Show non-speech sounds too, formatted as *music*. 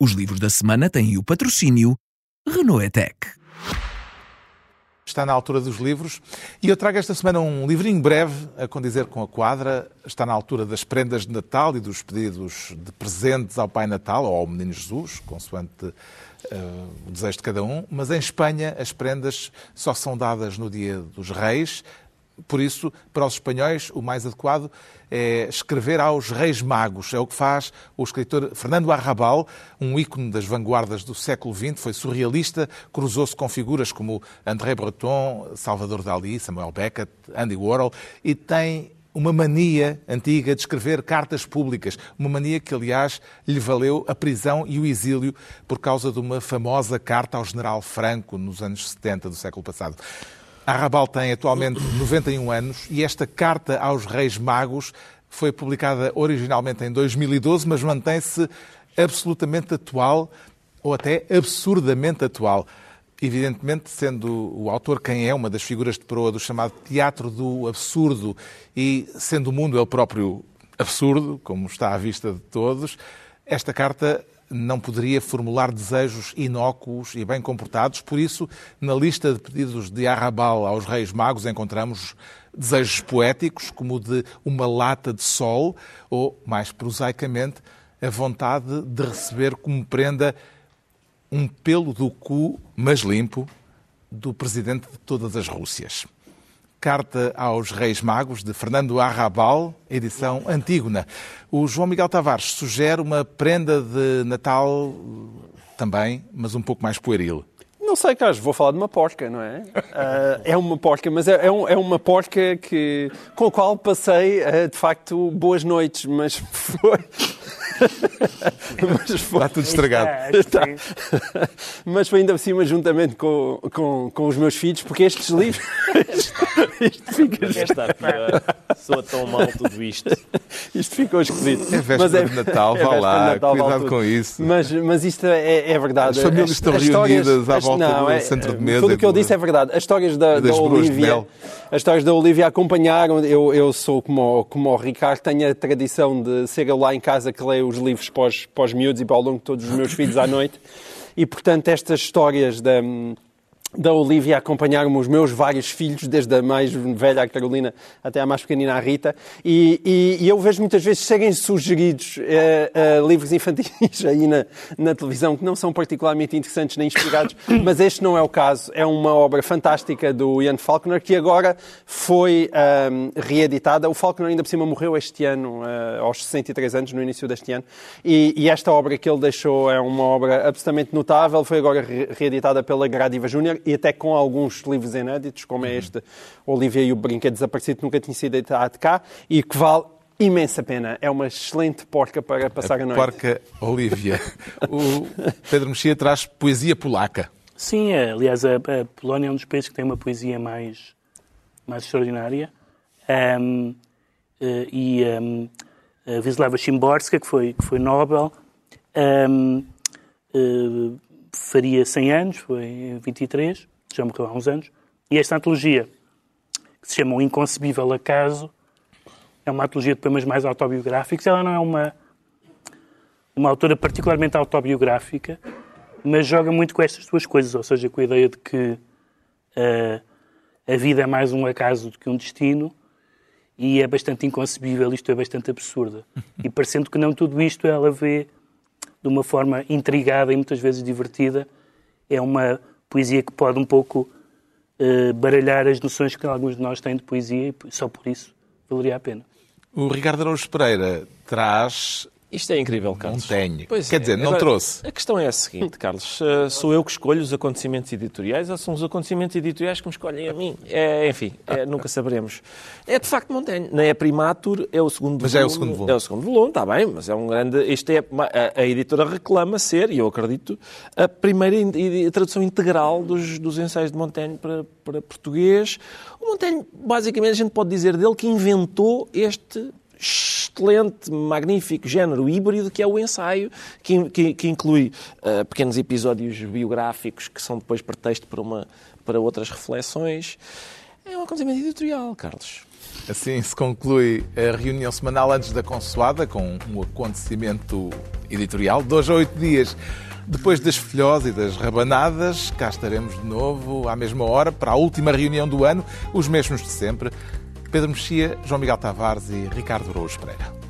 Os livros da semana têm o patrocínio Renault Etec. Está na altura dos livros e eu trago esta semana um livrinho breve a condizer com a quadra. Está na altura das prendas de Natal e dos pedidos de presentes ao Pai Natal ou ao Menino Jesus, consoante uh, o desejo de cada um. Mas em Espanha as prendas só são dadas no dia dos Reis. Por isso, para os espanhóis, o mais adequado é escrever aos Reis Magos. É o que faz o escritor Fernando Arrabal, um ícone das vanguardas do século XX, foi surrealista, cruzou-se com figuras como André Breton, Salvador Dalí, Samuel Beckett, Andy Warhol e tem uma mania antiga de escrever cartas públicas, uma mania que, aliás, lhe valeu a prisão e o exílio por causa de uma famosa carta ao general Franco nos anos 70 do século passado. Arrabal tem atualmente 91 anos e esta carta aos Reis Magos foi publicada originalmente em 2012, mas mantém-se absolutamente atual ou até absurdamente atual. Evidentemente, sendo o autor quem é, uma das figuras de proa do chamado teatro do absurdo e sendo o mundo ele próprio absurdo, como está à vista de todos, esta carta não poderia formular desejos inócuos e bem comportados, por isso, na lista de pedidos de Arrabal aos Reis Magos encontramos desejos poéticos, como o de uma lata de sol, ou, mais prosaicamente, a vontade de receber como prenda um pelo do cu, mas limpo, do presidente de todas as Rússias. Carta aos Reis Magos, de Fernando Arrabal, edição Antígona. O João Miguel Tavares sugere uma prenda de Natal também, mas um pouco mais pueril. Não sei, Carlos, vou falar de uma porca, não é? Uh, é uma porca, mas é, é, um, é, uma porca que, com a qual passei, uh, de facto, boas noites, mas *laughs* foi, *laughs* mas foi... Está tudo estragado. Está. *laughs* Mas foi ainda por cima, juntamente com, com, com os meus filhos, porque estes livros. *laughs* isto fica. Está pior. Soa tão mal tudo isto. *laughs* Isto ficou esquisito. É véspera mas é, de Natal, é vá lá, Natal, cuidado com isso. Mas, mas isto é, é verdade. As famílias estão as reunidas à volta não, do é, centro de mesa. Tudo o que eu disse é verdade. As histórias da, da Olivia. As histórias da Olivia acompanharam. Eu, eu sou como, como o Ricardo, tenho a tradição de ser lá em casa que leio os livros os, para os miúdos e para ao longo de todos os meus filhos à noite. E, portanto, estas histórias da, da Olivia a acompanhar-me os meus vários filhos, desde a mais velha, a Carolina, até a mais pequenina, a Rita, e, e, e eu vejo muitas vezes serem sugeridos uh, uh, livros infantis *laughs* aí na, na, televisão que não são particularmente interessantes nem inspirados, *coughs* mas este não é o caso. É uma obra fantástica do Ian Faulkner que agora foi um, eh, reeditada. O Faulkner ainda por cima morreu este ano, uh, aos 63 anos, no início deste ano, e, e, esta obra que ele deixou é uma obra absolutamente notável, foi agora re reeditada pela Gradiva Júnior e até com alguns livros inéditos, como é este Olivia e o Brinquedo Desaparecido, que nunca tinha sido editado cá, e que vale imensa pena. É uma excelente porca para passar a, a noite. Porca Olivia. o Pedro Mexia traz poesia polaca. Sim, é, aliás, a, a, Polónia é um dos países que tem uma poesia mais, mais extraordinária. Um, uh, e um, a Wisława Szymborska, que foi, que foi Nobel, um, uh, faria 100 anos, foi em 23, já morreu há uns anos, e esta antologia, que se chama O Inconcebível Acaso, é uma antologia de poemas mais autobiográficos. Ela não é uma, uma autora particularmente autobiográfica, mas joga muito com estas duas coisas, ou seja, com a ideia de que uh, a vida é mais um acaso do que um destino, e é bastante inconcebível, isto é bastante absurdo. *laughs* E parecendo que não tudo isto, ela vê de uma forma intrigada e muitas vezes divertida. É uma poesia que pode um pouco uh, baralhar as noções que alguns de nós têm de poesia e só por isso valeria a pena. O Ricardo Araújo Pereira traz isto é incrível, Carlos. Montaigne. Pois Quer é. dizer, não Agora, trouxe. A questão é a seguinte, Carlos. Uh, sou eu que escolho os acontecimentos editoriais ou são os acontecimentos editoriais que me escolhem a mim? É, enfim, é, nunca saberemos. É de facto Montaigne. Não é Primatur, é o segundo mas volume. Mas é o segundo volume. É o segundo volume, está bem, mas é um grande... Isto é, a, a editora reclama ser, e eu acredito, a primeira a tradução integral dos, dos ensaios de Montaigne para, para português. O Montaigne, basicamente, a gente pode dizer dele que inventou este excelente, magnífico género híbrido que é o ensaio, que, que, que inclui uh, pequenos episódios biográficos que são depois pretexto para, uma, para outras reflexões. É um acontecimento editorial, Carlos. Assim se conclui a reunião semanal antes da consoada, com um acontecimento editorial. Dois a oito dias depois das filhós e das rabanadas, cá estaremos de novo à mesma hora para a última reunião do ano, os mesmos de sempre. Pedro Mexia, João Miguel Tavares e Ricardo Araújo Pereira.